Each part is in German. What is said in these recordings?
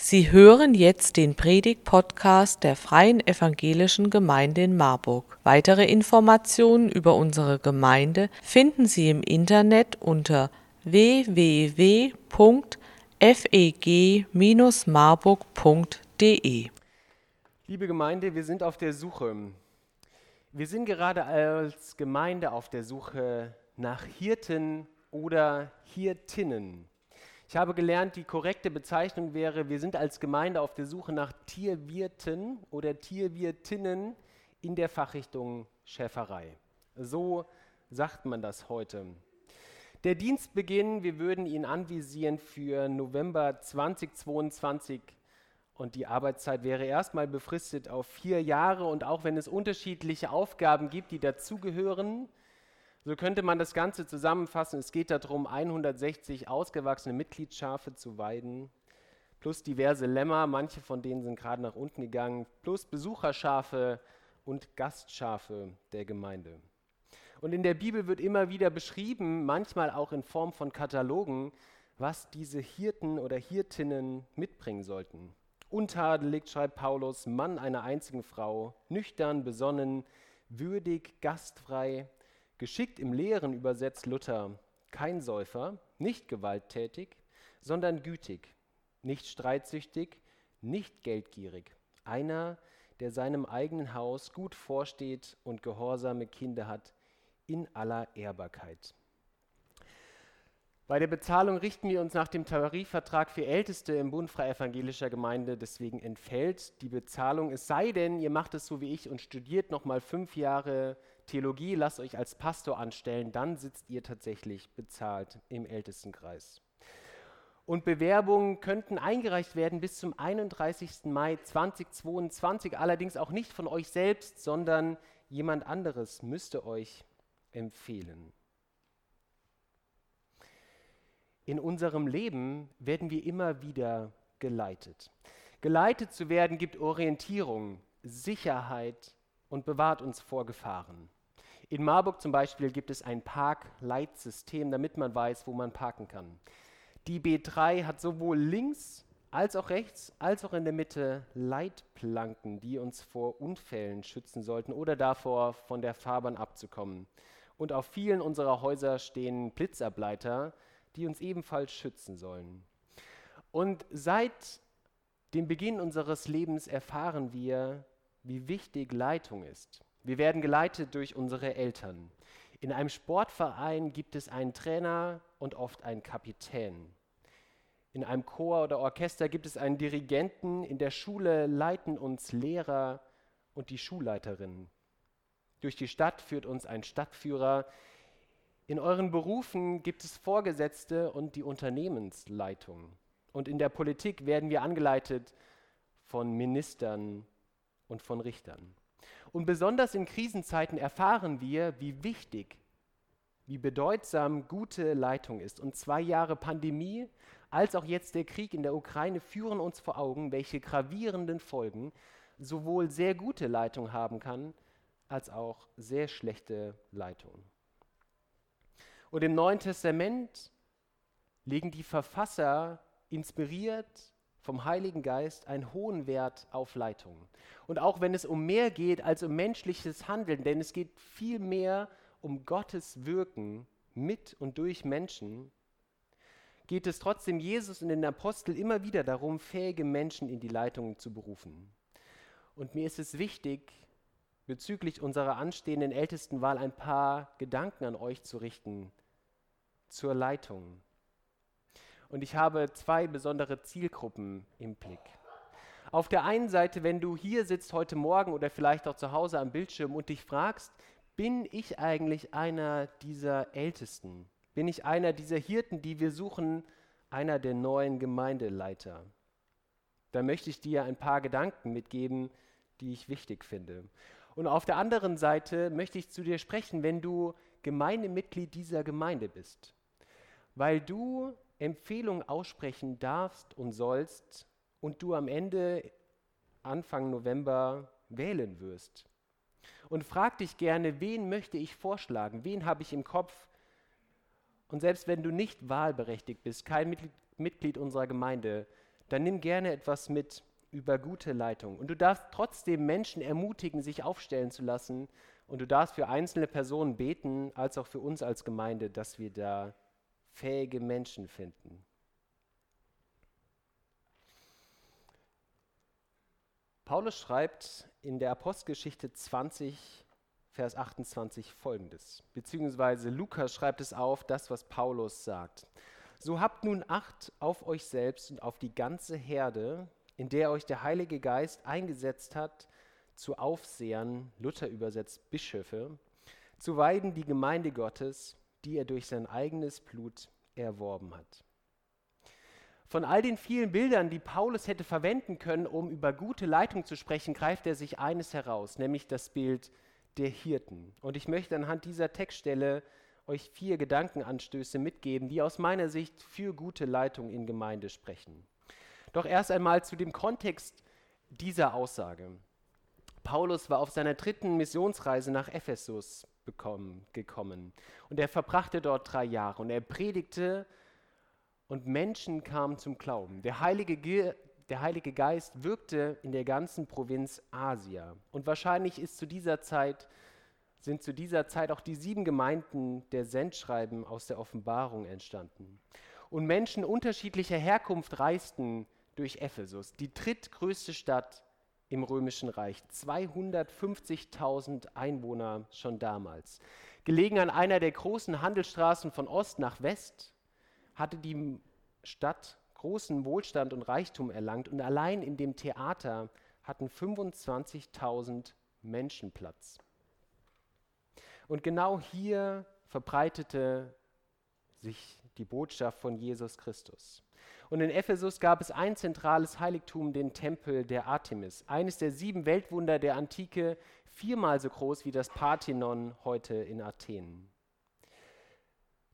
Sie hören jetzt den Predig-Podcast der Freien Evangelischen Gemeinde in Marburg. Weitere Informationen über unsere Gemeinde finden Sie im Internet unter www.feg-marburg.de. Liebe Gemeinde, wir sind auf der Suche. Wir sind gerade als Gemeinde auf der Suche nach Hirten oder Hirtinnen. Ich habe gelernt, die korrekte Bezeichnung wäre, wir sind als Gemeinde auf der Suche nach Tierwirten oder Tierwirtinnen in der Fachrichtung Schäferei. So sagt man das heute. Der Dienstbeginn, wir würden ihn anvisieren für November 2022 und die Arbeitszeit wäre erstmal befristet auf vier Jahre und auch wenn es unterschiedliche Aufgaben gibt, die dazugehören, so könnte man das Ganze zusammenfassen. Es geht darum, 160 ausgewachsene Mitgliedsschafe zu weiden, plus diverse Lämmer, manche von denen sind gerade nach unten gegangen, plus Besucherschafe und Gastschafe der Gemeinde. Und in der Bibel wird immer wieder beschrieben, manchmal auch in Form von Katalogen, was diese Hirten oder Hirtinnen mitbringen sollten. Untadelig, schreibt Paulus, Mann einer einzigen Frau, nüchtern, besonnen, würdig, gastfrei, Geschickt im Lehren übersetzt Luther kein Säufer, nicht gewalttätig, sondern gütig, nicht streitsüchtig, nicht geldgierig. Einer, der seinem eigenen Haus gut vorsteht und gehorsame Kinder hat in aller Ehrbarkeit. Bei der Bezahlung richten wir uns nach dem Tarifvertrag für Älteste im Bund Freie Evangelischer Gemeinde. Deswegen entfällt die Bezahlung, es sei denn, ihr macht es so wie ich und studiert nochmal fünf Jahre Theologie, lasst euch als Pastor anstellen, dann sitzt ihr tatsächlich bezahlt im Ältestenkreis. Und Bewerbungen könnten eingereicht werden bis zum 31. Mai 2022, allerdings auch nicht von euch selbst, sondern jemand anderes müsste euch empfehlen. In unserem Leben werden wir immer wieder geleitet. Geleitet zu werden gibt Orientierung, Sicherheit und bewahrt uns vor Gefahren. In Marburg zum Beispiel gibt es ein Parkleitsystem, damit man weiß, wo man parken kann. Die B3 hat sowohl links als auch rechts, als auch in der Mitte Leitplanken, die uns vor Unfällen schützen sollten oder davor, von der Fahrbahn abzukommen. Und auf vielen unserer Häuser stehen Blitzableiter, die uns ebenfalls schützen sollen. Und seit dem Beginn unseres Lebens erfahren wir, wie wichtig Leitung ist. Wir werden geleitet durch unsere Eltern. In einem Sportverein gibt es einen Trainer und oft einen Kapitän. In einem Chor oder Orchester gibt es einen Dirigenten. In der Schule leiten uns Lehrer und die Schulleiterin. Durch die Stadt führt uns ein Stadtführer. In euren Berufen gibt es Vorgesetzte und die Unternehmensleitung. Und in der Politik werden wir angeleitet von Ministern und von Richtern. Und besonders in Krisenzeiten erfahren wir, wie wichtig, wie bedeutsam gute Leitung ist. Und zwei Jahre Pandemie, als auch jetzt der Krieg in der Ukraine führen uns vor Augen, welche gravierenden Folgen sowohl sehr gute Leitung haben kann, als auch sehr schlechte Leitung. Und im Neuen Testament legen die Verfasser inspiriert vom Heiligen Geist einen hohen Wert auf Leitung. Und auch wenn es um mehr geht als um menschliches Handeln, denn es geht viel mehr um Gottes Wirken mit und durch Menschen, geht es trotzdem Jesus und den Apostel immer wieder darum, fähige Menschen in die Leitung zu berufen. Und mir ist es wichtig, bezüglich unserer anstehenden Ältestenwahl ein paar Gedanken an euch zu richten zur Leitung. Und ich habe zwei besondere Zielgruppen im Blick. Auf der einen Seite, wenn du hier sitzt heute Morgen oder vielleicht auch zu Hause am Bildschirm und dich fragst, bin ich eigentlich einer dieser Ältesten? Bin ich einer dieser Hirten, die wir suchen, einer der neuen Gemeindeleiter? Da möchte ich dir ein paar Gedanken mitgeben, die ich wichtig finde. Und auf der anderen Seite möchte ich zu dir sprechen, wenn du Gemeindemitglied dieser Gemeinde bist, weil du Empfehlungen aussprechen darfst und sollst und du am Ende Anfang November wählen wirst. Und frag dich gerne, wen möchte ich vorschlagen, wen habe ich im Kopf. Und selbst wenn du nicht wahlberechtigt bist, kein Mitglied unserer Gemeinde, dann nimm gerne etwas mit über gute Leitung. Und du darfst trotzdem Menschen ermutigen, sich aufstellen zu lassen. Und du darfst für einzelne Personen beten, als auch für uns als Gemeinde, dass wir da fähige Menschen finden. Paulus schreibt in der Apostelgeschichte 20, Vers 28 folgendes, beziehungsweise Lukas schreibt es auf, das, was Paulus sagt. So habt nun Acht auf euch selbst und auf die ganze Herde, in der euch der Heilige Geist eingesetzt hat, zu Aufsehern, Luther übersetzt Bischöfe, zu weiden die Gemeinde Gottes, die er durch sein eigenes Blut erworben hat. Von all den vielen Bildern, die Paulus hätte verwenden können, um über gute Leitung zu sprechen, greift er sich eines heraus, nämlich das Bild der Hirten. Und ich möchte anhand dieser Textstelle euch vier Gedankenanstöße mitgeben, die aus meiner Sicht für gute Leitung in Gemeinde sprechen. Doch erst einmal zu dem Kontext dieser Aussage. Paulus war auf seiner dritten Missionsreise nach Ephesus bekommen, gekommen und er verbrachte dort drei Jahre und er predigte und Menschen kamen zum Glauben. Der Heilige, der Heilige Geist wirkte in der ganzen Provinz Asia. Und wahrscheinlich ist zu dieser Zeit, sind zu dieser Zeit auch die sieben Gemeinden der Sendschreiben aus der Offenbarung entstanden. Und Menschen unterschiedlicher Herkunft reisten durch Ephesus, die drittgrößte Stadt im Römischen Reich. 250.000 Einwohner schon damals. Gelegen an einer der großen Handelsstraßen von Ost nach West hatte die Stadt großen Wohlstand und Reichtum erlangt und allein in dem Theater hatten 25.000 Menschen Platz. Und genau hier verbreitete sich die Botschaft von Jesus Christus. Und in Ephesus gab es ein zentrales Heiligtum, den Tempel der Artemis, eines der sieben Weltwunder der Antike, viermal so groß wie das Parthenon heute in Athen.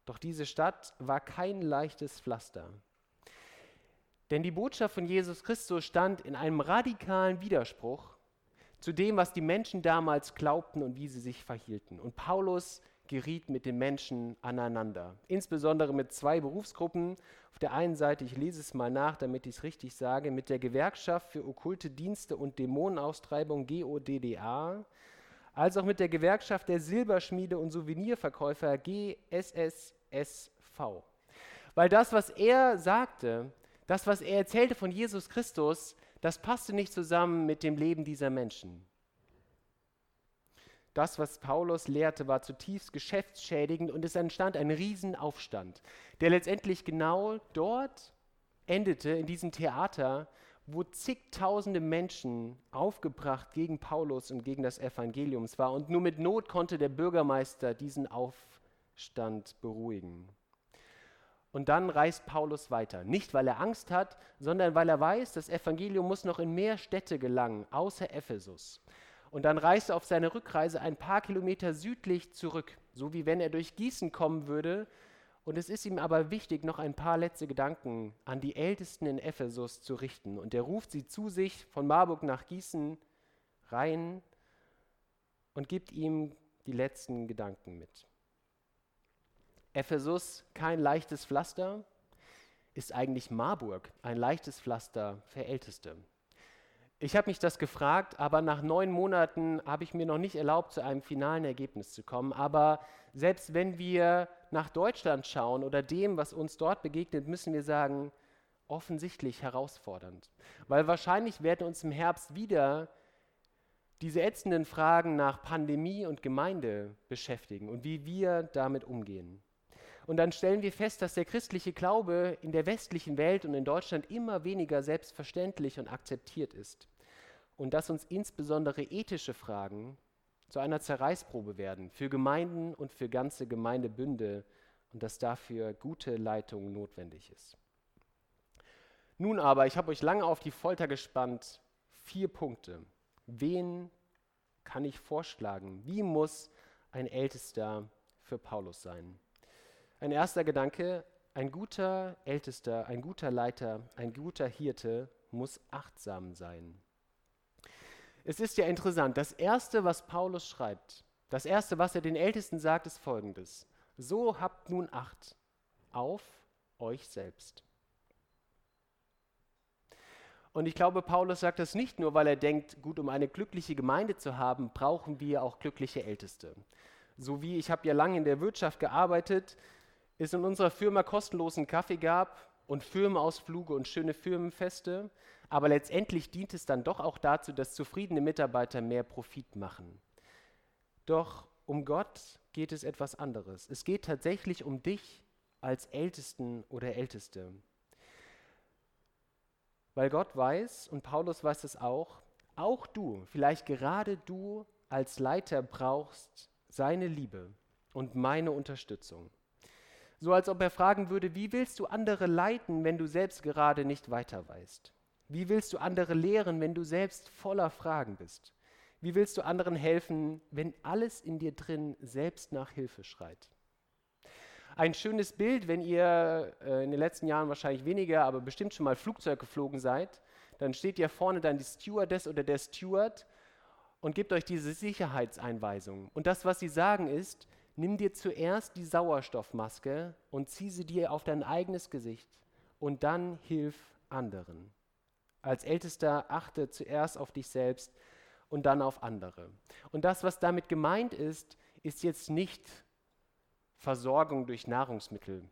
Doch diese Stadt war kein leichtes Pflaster. Denn die Botschaft von Jesus Christus stand in einem radikalen Widerspruch zu dem, was die Menschen damals glaubten und wie sie sich verhielten. Und Paulus geriet mit den Menschen aneinander, insbesondere mit zwei Berufsgruppen. Auf der einen Seite, ich lese es mal nach, damit ich es richtig sage, mit der Gewerkschaft für okkulte Dienste und Dämonenaustreibung GODDA, als auch mit der Gewerkschaft der Silberschmiede und Souvenirverkäufer GSSSV. Weil das, was er sagte, das, was er erzählte von Jesus Christus, das passte nicht zusammen mit dem Leben dieser Menschen. Das, was Paulus lehrte, war zutiefst geschäftsschädigend und es entstand ein Riesenaufstand, der letztendlich genau dort endete, in diesem Theater, wo zigtausende Menschen aufgebracht gegen Paulus und gegen das Evangelium war. Und nur mit Not konnte der Bürgermeister diesen Aufstand beruhigen. Und dann reist Paulus weiter. Nicht, weil er Angst hat, sondern weil er weiß, das Evangelium muss noch in mehr Städte gelangen, außer Ephesus. Und dann reist er auf seine Rückreise ein paar Kilometer südlich zurück, so wie wenn er durch Gießen kommen würde und es ist ihm aber wichtig, noch ein paar letzte Gedanken an die Ältesten in Ephesus zu richten. Und er ruft sie zu sich von Marburg nach Gießen rein und gibt ihm die letzten Gedanken mit. Ephesus, kein leichtes Pflaster, ist eigentlich Marburg, ein leichtes Pflaster für Älteste. Ich habe mich das gefragt, aber nach neun Monaten habe ich mir noch nicht erlaubt, zu einem finalen Ergebnis zu kommen. Aber selbst wenn wir nach Deutschland schauen oder dem, was uns dort begegnet, müssen wir sagen, offensichtlich herausfordernd. Weil wahrscheinlich werden uns im Herbst wieder diese ätzenden Fragen nach Pandemie und Gemeinde beschäftigen und wie wir damit umgehen. Und dann stellen wir fest, dass der christliche Glaube in der westlichen Welt und in Deutschland immer weniger selbstverständlich und akzeptiert ist. Und dass uns insbesondere ethische Fragen zu einer Zerreißprobe werden für Gemeinden und für ganze Gemeindebünde und dass dafür gute Leitung notwendig ist. Nun aber, ich habe euch lange auf die Folter gespannt, vier Punkte. Wen kann ich vorschlagen? Wie muss ein Ältester für Paulus sein? Ein erster Gedanke, ein guter Ältester, ein guter Leiter, ein guter Hirte muss achtsam sein. Es ist ja interessant, das Erste, was Paulus schreibt, das Erste, was er den Ältesten sagt, ist folgendes. So habt nun Acht auf euch selbst. Und ich glaube, Paulus sagt das nicht nur, weil er denkt, gut, um eine glückliche Gemeinde zu haben, brauchen wir auch glückliche Älteste. So wie ich habe ja lange in der Wirtschaft gearbeitet, es in unserer Firma kostenlosen Kaffee gab und Firmenausflüge und schöne Firmenfeste, aber letztendlich dient es dann doch auch dazu, dass zufriedene Mitarbeiter mehr Profit machen. Doch um Gott geht es etwas anderes. Es geht tatsächlich um dich als Ältesten oder Älteste. Weil Gott weiß, und Paulus weiß es auch, auch du, vielleicht gerade du als Leiter brauchst seine Liebe und meine Unterstützung. So als ob er fragen würde, wie willst du andere leiten, wenn du selbst gerade nicht weiter weißt? Wie willst du andere lehren, wenn du selbst voller Fragen bist? Wie willst du anderen helfen, wenn alles in dir drin selbst nach Hilfe schreit? ein schönes Bild, wenn ihr äh, in den letzten Jahren wahrscheinlich weniger, aber bestimmt schon mal Flugzeug geflogen seid. Dann steht ja vorne dann die Stewardess oder der Steward und gibt euch diese Sicherheitseinweisungen. Und das, was sie sagen, ist, nimm dir zuerst die Sauerstoffmaske und zieh sie dir auf dein eigenes Gesicht und dann hilf anderen. Als Ältester achte zuerst auf dich selbst und dann auf andere. Und das, was damit gemeint ist, ist jetzt nicht Versorgung durch Nahrungsmittel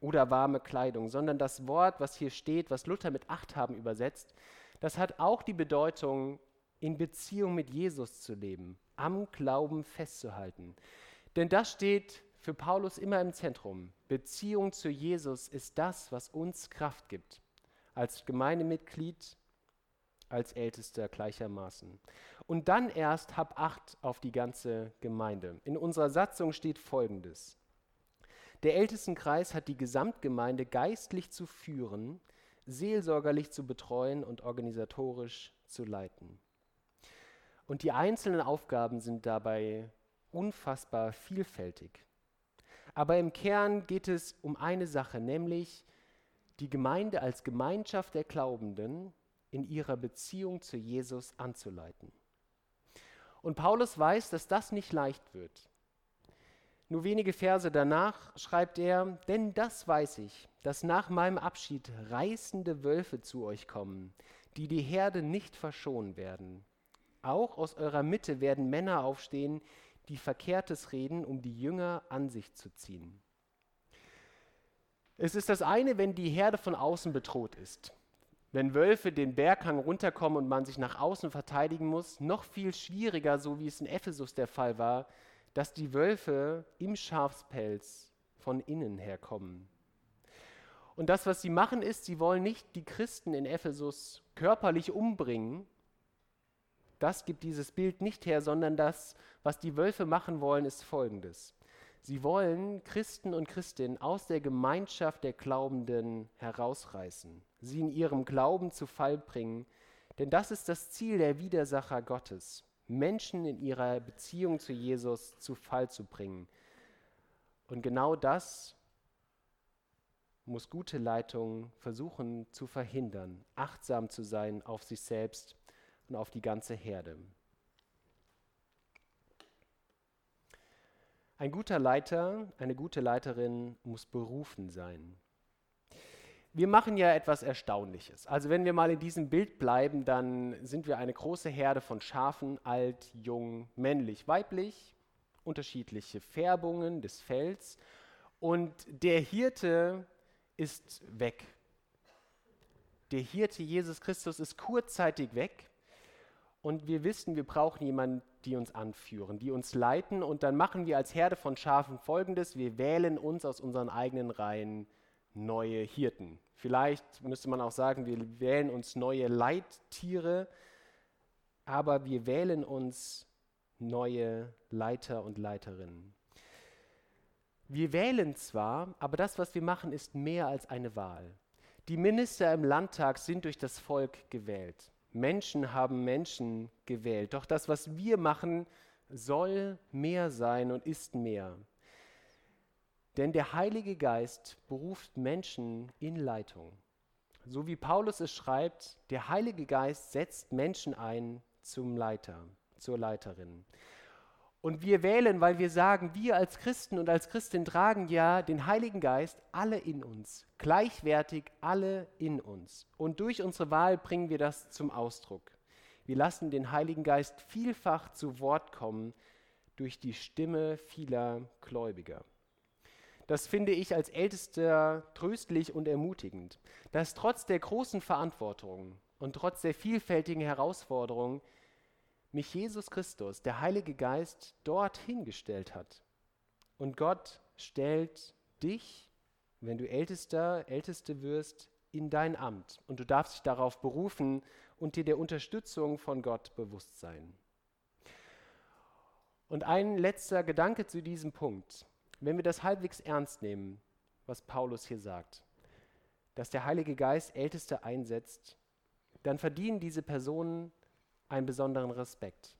oder warme Kleidung, sondern das Wort, was hier steht, was Luther mit Acht haben übersetzt, das hat auch die Bedeutung, in Beziehung mit Jesus zu leben, am Glauben festzuhalten. Denn das steht für Paulus immer im Zentrum. Beziehung zu Jesus ist das, was uns Kraft gibt. Als Gemeindemitglied, als Ältester gleichermaßen. Und dann erst hab Acht auf die ganze Gemeinde. In unserer Satzung steht Folgendes. Der Ältestenkreis hat die Gesamtgemeinde geistlich zu führen, seelsorgerlich zu betreuen und organisatorisch zu leiten. Und die einzelnen Aufgaben sind dabei unfassbar vielfältig. Aber im Kern geht es um eine Sache, nämlich die Gemeinde als Gemeinschaft der Glaubenden in ihrer Beziehung zu Jesus anzuleiten. Und Paulus weiß, dass das nicht leicht wird. Nur wenige Verse danach schreibt er, denn das weiß ich, dass nach meinem Abschied reißende Wölfe zu euch kommen, die die Herde nicht verschonen werden. Auch aus eurer Mitte werden Männer aufstehen, die Verkehrtes reden, um die Jünger an sich zu ziehen. Es ist das eine, wenn die Herde von außen bedroht ist. Wenn Wölfe den Berghang runterkommen und man sich nach außen verteidigen muss, noch viel schwieriger, so wie es in Ephesus der Fall war, dass die Wölfe im Schafspelz von innen herkommen. Und das, was sie machen, ist, sie wollen nicht die Christen in Ephesus körperlich umbringen. Das gibt dieses Bild nicht her, sondern das, was die Wölfe machen wollen, ist folgendes. Sie wollen Christen und Christinnen aus der Gemeinschaft der Glaubenden herausreißen, sie in ihrem Glauben zu Fall bringen, denn das ist das Ziel der Widersacher Gottes. Menschen in ihrer Beziehung zu Jesus zu Fall zu bringen. Und genau das muss gute Leitung versuchen zu verhindern, achtsam zu sein auf sich selbst und auf die ganze Herde. Ein guter Leiter, eine gute Leiterin muss berufen sein wir machen ja etwas Erstaunliches. Also wenn wir mal in diesem Bild bleiben, dann sind wir eine große Herde von Schafen, alt, jung, männlich, weiblich, unterschiedliche Färbungen des Fells. Und der Hirte ist weg. Der Hirte Jesus Christus ist kurzzeitig weg. Und wir wissen, wir brauchen jemanden, die uns anführen, die uns leiten. Und dann machen wir als Herde von Schafen Folgendes. Wir wählen uns aus unseren eigenen Reihen neue Hirten. Vielleicht müsste man auch sagen, wir wählen uns neue Leittiere, aber wir wählen uns neue Leiter und Leiterinnen. Wir wählen zwar, aber das, was wir machen, ist mehr als eine Wahl. Die Minister im Landtag sind durch das Volk gewählt. Menschen haben Menschen gewählt. Doch das, was wir machen, soll mehr sein und ist mehr. Denn der Heilige Geist beruft Menschen in Leitung. So wie Paulus es schreibt, der Heilige Geist setzt Menschen ein zum Leiter, zur Leiterin. Und wir wählen, weil wir sagen, wir als Christen und als Christin tragen ja den Heiligen Geist alle in uns, gleichwertig alle in uns. Und durch unsere Wahl bringen wir das zum Ausdruck. Wir lassen den Heiligen Geist vielfach zu Wort kommen durch die Stimme vieler Gläubiger. Das finde ich als Ältester tröstlich und ermutigend, dass trotz der großen Verantwortung und trotz der vielfältigen Herausforderungen mich Jesus Christus, der Heilige Geist, dorthin gestellt hat. Und Gott stellt dich, wenn du Ältester, Älteste wirst, in dein Amt. Und du darfst dich darauf berufen und dir der Unterstützung von Gott bewusst sein. Und ein letzter Gedanke zu diesem Punkt. Wenn wir das halbwegs ernst nehmen, was Paulus hier sagt, dass der Heilige Geist Älteste einsetzt, dann verdienen diese Personen einen besonderen Respekt.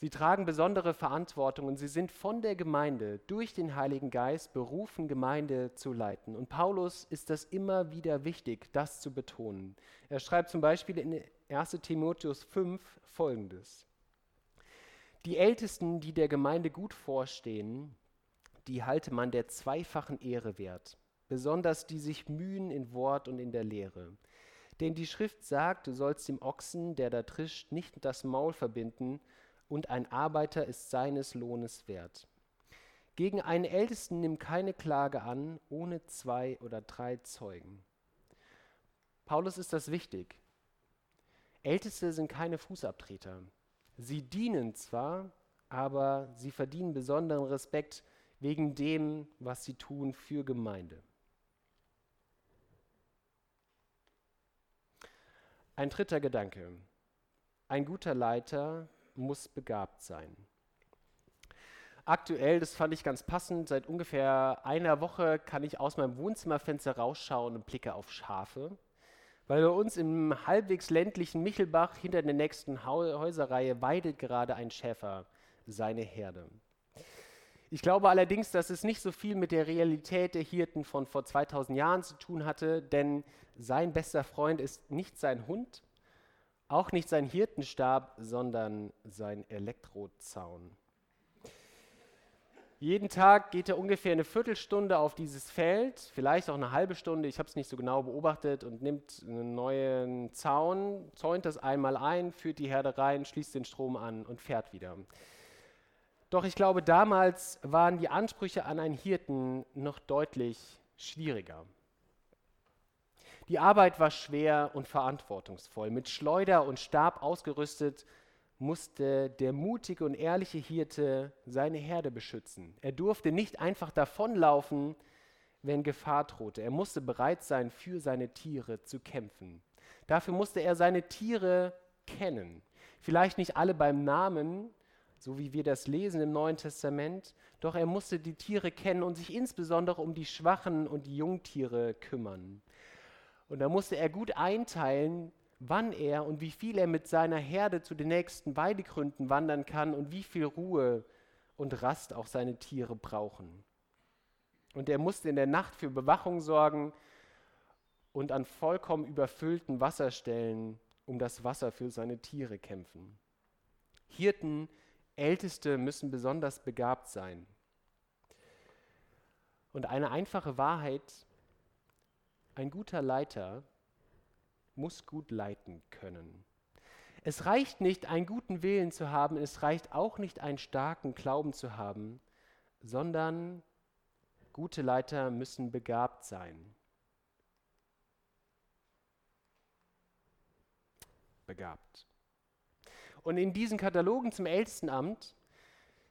Sie tragen besondere Verantwortung und sie sind von der Gemeinde durch den Heiligen Geist berufen, Gemeinde zu leiten. Und Paulus ist das immer wieder wichtig, das zu betonen. Er schreibt zum Beispiel in 1 Timotheus 5 folgendes. Die Ältesten, die der Gemeinde gut vorstehen, die halte man der zweifachen Ehre wert, besonders die sich mühen in Wort und in der Lehre. Denn die Schrift sagt, du sollst dem Ochsen, der da trischt, nicht das Maul verbinden, und ein Arbeiter ist seines Lohnes wert. Gegen einen Ältesten nimm keine Klage an, ohne zwei oder drei Zeugen. Paulus ist das wichtig. Älteste sind keine Fußabtreter. Sie dienen zwar, aber sie verdienen besonderen Respekt wegen dem, was sie tun für Gemeinde. Ein dritter Gedanke. Ein guter Leiter muss begabt sein. Aktuell, das fand ich ganz passend, seit ungefähr einer Woche kann ich aus meinem Wohnzimmerfenster rausschauen und blicke auf Schafe, weil bei uns im halbwegs ländlichen Michelbach hinter der nächsten Häuserreihe weidet gerade ein Schäfer seine Herde. Ich glaube allerdings, dass es nicht so viel mit der Realität der Hirten von vor 2000 Jahren zu tun hatte, denn sein bester Freund ist nicht sein Hund, auch nicht sein Hirtenstab, sondern sein Elektrozaun. Jeden Tag geht er ungefähr eine Viertelstunde auf dieses Feld, vielleicht auch eine halbe Stunde, ich habe es nicht so genau beobachtet, und nimmt einen neuen Zaun, zäunt das einmal ein, führt die Herde rein, schließt den Strom an und fährt wieder. Doch ich glaube, damals waren die Ansprüche an einen Hirten noch deutlich schwieriger. Die Arbeit war schwer und verantwortungsvoll. Mit Schleuder und Stab ausgerüstet musste der mutige und ehrliche Hirte seine Herde beschützen. Er durfte nicht einfach davonlaufen, wenn Gefahr drohte. Er musste bereit sein, für seine Tiere zu kämpfen. Dafür musste er seine Tiere kennen. Vielleicht nicht alle beim Namen, so wie wir das lesen im Neuen Testament, doch er musste die Tiere kennen und sich insbesondere um die schwachen und die Jungtiere kümmern. Und da musste er gut einteilen, wann er und wie viel er mit seiner Herde zu den nächsten Weidegründen wandern kann und wie viel Ruhe und Rast auch seine Tiere brauchen. Und er musste in der Nacht für Bewachung sorgen und an vollkommen überfüllten Wasserstellen um das Wasser für seine Tiere kämpfen. Hirten Älteste müssen besonders begabt sein. Und eine einfache Wahrheit, ein guter Leiter muss gut leiten können. Es reicht nicht, einen guten Willen zu haben, es reicht auch nicht, einen starken Glauben zu haben, sondern gute Leiter müssen begabt sein. Begabt. Und in diesen Katalogen zum Ältestenamt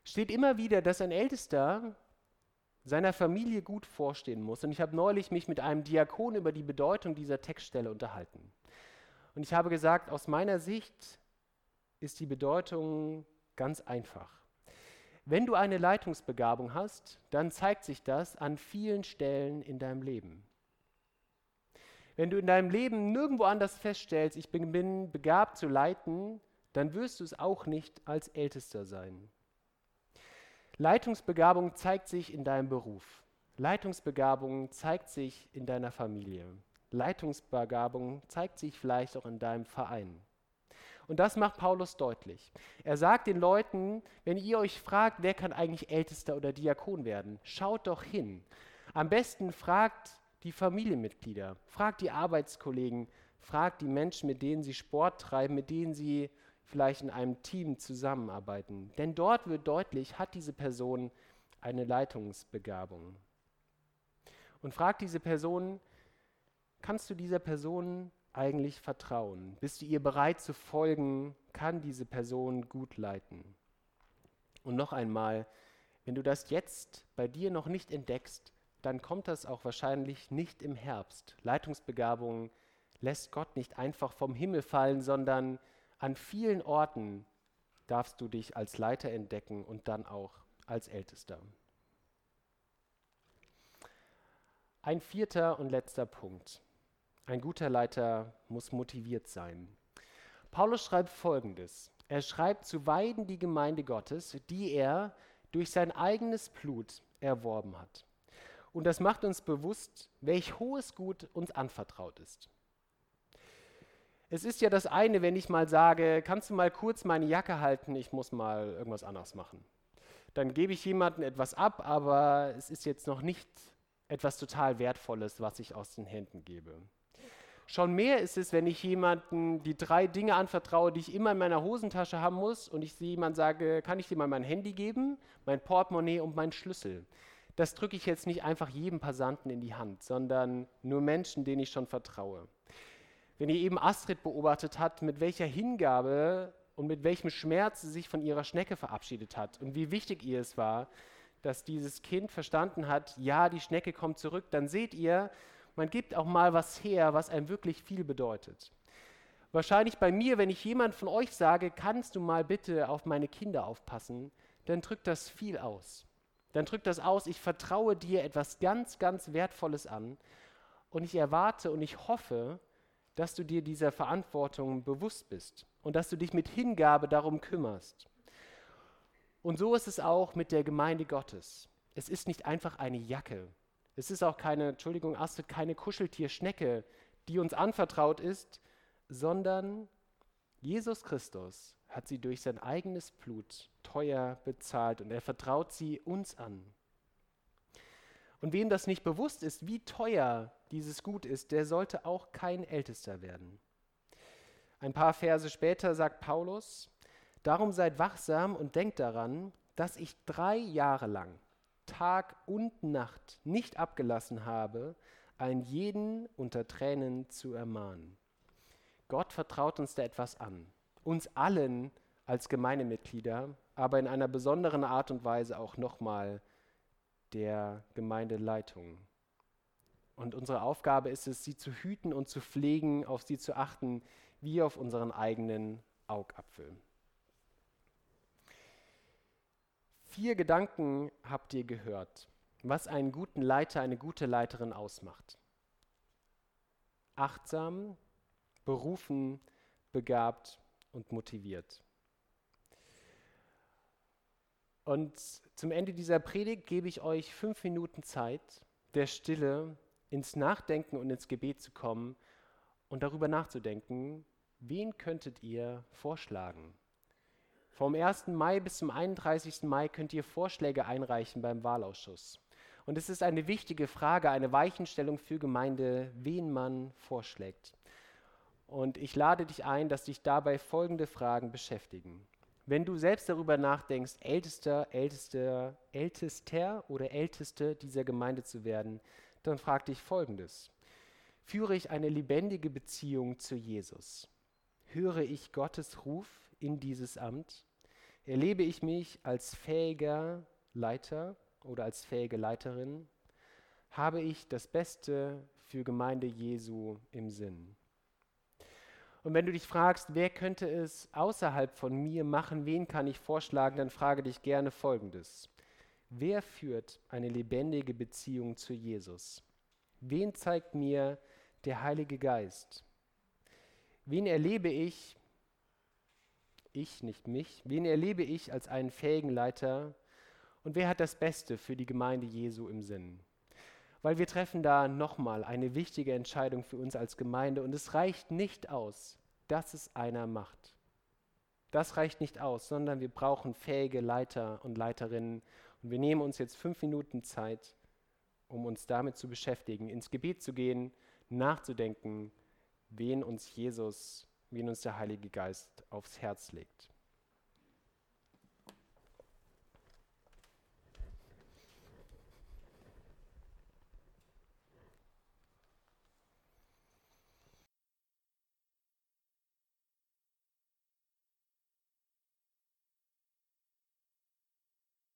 steht immer wieder, dass ein Ältester seiner Familie gut vorstehen muss. Und ich habe neulich mich mit einem Diakon über die Bedeutung dieser Textstelle unterhalten. Und ich habe gesagt, aus meiner Sicht ist die Bedeutung ganz einfach. Wenn du eine Leitungsbegabung hast, dann zeigt sich das an vielen Stellen in deinem Leben. Wenn du in deinem Leben nirgendwo anders feststellst, ich bin, begabt zu leiten, dann wirst du es auch nicht als Ältester sein. Leitungsbegabung zeigt sich in deinem Beruf. Leitungsbegabung zeigt sich in deiner Familie. Leitungsbegabung zeigt sich vielleicht auch in deinem Verein. Und das macht Paulus deutlich. Er sagt den Leuten, wenn ihr euch fragt, wer kann eigentlich Ältester oder Diakon werden, schaut doch hin. Am besten fragt die Familienmitglieder, fragt die Arbeitskollegen, fragt die Menschen, mit denen sie Sport treiben, mit denen sie vielleicht in einem Team zusammenarbeiten. Denn dort wird deutlich, hat diese Person eine Leitungsbegabung. Und fragt diese Person, kannst du dieser Person eigentlich vertrauen? Bist du ihr bereit zu folgen? Kann diese Person gut leiten? Und noch einmal, wenn du das jetzt bei dir noch nicht entdeckst, dann kommt das auch wahrscheinlich nicht im Herbst. Leitungsbegabung lässt Gott nicht einfach vom Himmel fallen, sondern an vielen Orten darfst du dich als Leiter entdecken und dann auch als Ältester. Ein vierter und letzter Punkt. Ein guter Leiter muss motiviert sein. Paulus schreibt Folgendes. Er schreibt zu weiden die Gemeinde Gottes, die er durch sein eigenes Blut erworben hat. Und das macht uns bewusst, welch hohes Gut uns anvertraut ist. Es ist ja das eine, wenn ich mal sage, kannst du mal kurz meine Jacke halten, ich muss mal irgendwas anderes machen. Dann gebe ich jemandem etwas ab, aber es ist jetzt noch nicht etwas total Wertvolles, was ich aus den Händen gebe. Schon mehr ist es, wenn ich jemanden die drei Dinge anvertraue, die ich immer in meiner Hosentasche haben muss und ich jemand sage, kann ich dir mal mein Handy geben, mein Portemonnaie und meinen Schlüssel. Das drücke ich jetzt nicht einfach jedem Passanten in die Hand, sondern nur Menschen, denen ich schon vertraue. Wenn ihr eben Astrid beobachtet habt, mit welcher Hingabe und mit welchem Schmerz sie sich von ihrer Schnecke verabschiedet hat und wie wichtig ihr es war, dass dieses Kind verstanden hat, ja, die Schnecke kommt zurück, dann seht ihr, man gibt auch mal was her, was einem wirklich viel bedeutet. Wahrscheinlich bei mir, wenn ich jemand von euch sage, kannst du mal bitte auf meine Kinder aufpassen, dann drückt das viel aus. Dann drückt das aus, ich vertraue dir etwas ganz, ganz Wertvolles an und ich erwarte und ich hoffe, dass du dir dieser Verantwortung bewusst bist und dass du dich mit Hingabe darum kümmerst. Und so ist es auch mit der Gemeinde Gottes. Es ist nicht einfach eine Jacke. Es ist auch keine, Entschuldigung, Astrid, keine Kuscheltierschnecke, die uns anvertraut ist, sondern Jesus Christus hat sie durch sein eigenes Blut teuer bezahlt und er vertraut sie uns an. Und wem das nicht bewusst ist, wie teuer dieses Gut ist, der sollte auch kein Ältester werden. Ein paar Verse später sagt Paulus, Darum seid wachsam und denkt daran, dass ich drei Jahre lang, Tag und Nacht, nicht abgelassen habe, einen jeden unter Tränen zu ermahnen. Gott vertraut uns da etwas an, uns allen als Gemeindemitglieder, aber in einer besonderen Art und Weise auch nochmal der Gemeindeleitung. Und unsere Aufgabe ist es, sie zu hüten und zu pflegen, auf sie zu achten, wie auf unseren eigenen Augapfel. Vier Gedanken habt ihr gehört, was einen guten Leiter, eine gute Leiterin ausmacht. Achtsam, berufen, begabt und motiviert. Und zum Ende dieser Predigt gebe ich euch fünf Minuten Zeit, der Stille ins Nachdenken und ins Gebet zu kommen und darüber nachzudenken, wen könntet ihr vorschlagen? Vom 1. Mai bis zum 31. Mai könnt ihr Vorschläge einreichen beim Wahlausschuss. Und es ist eine wichtige Frage, eine Weichenstellung für Gemeinde, wen man vorschlägt. Und ich lade dich ein, dass dich dabei folgende Fragen beschäftigen. Wenn du selbst darüber nachdenkst, Ältester, Ältester, Ältester oder Älteste dieser Gemeinde zu werden, dann frag dich folgendes. Führe ich eine lebendige Beziehung zu Jesus? Höre ich Gottes Ruf in dieses Amt? Erlebe ich mich als fähiger Leiter oder als fähige Leiterin? Habe ich das Beste für Gemeinde Jesu im Sinn? Und wenn du dich fragst, wer könnte es außerhalb von mir machen, wen kann ich vorschlagen, dann frage dich gerne Folgendes. Wer führt eine lebendige Beziehung zu Jesus? Wen zeigt mir der Heilige Geist? Wen erlebe ich ich, nicht mich? Wen erlebe ich als einen fähigen Leiter? Und wer hat das Beste für die Gemeinde Jesu im Sinn? Weil wir treffen da nochmal eine wichtige Entscheidung für uns als Gemeinde und es reicht nicht aus, dass es einer macht. Das reicht nicht aus, sondern wir brauchen fähige Leiter und Leiterinnen. Und wir nehmen uns jetzt fünf Minuten Zeit, um uns damit zu beschäftigen, ins Gebet zu gehen, nachzudenken, wen uns Jesus, wen uns der Heilige Geist aufs Herz legt.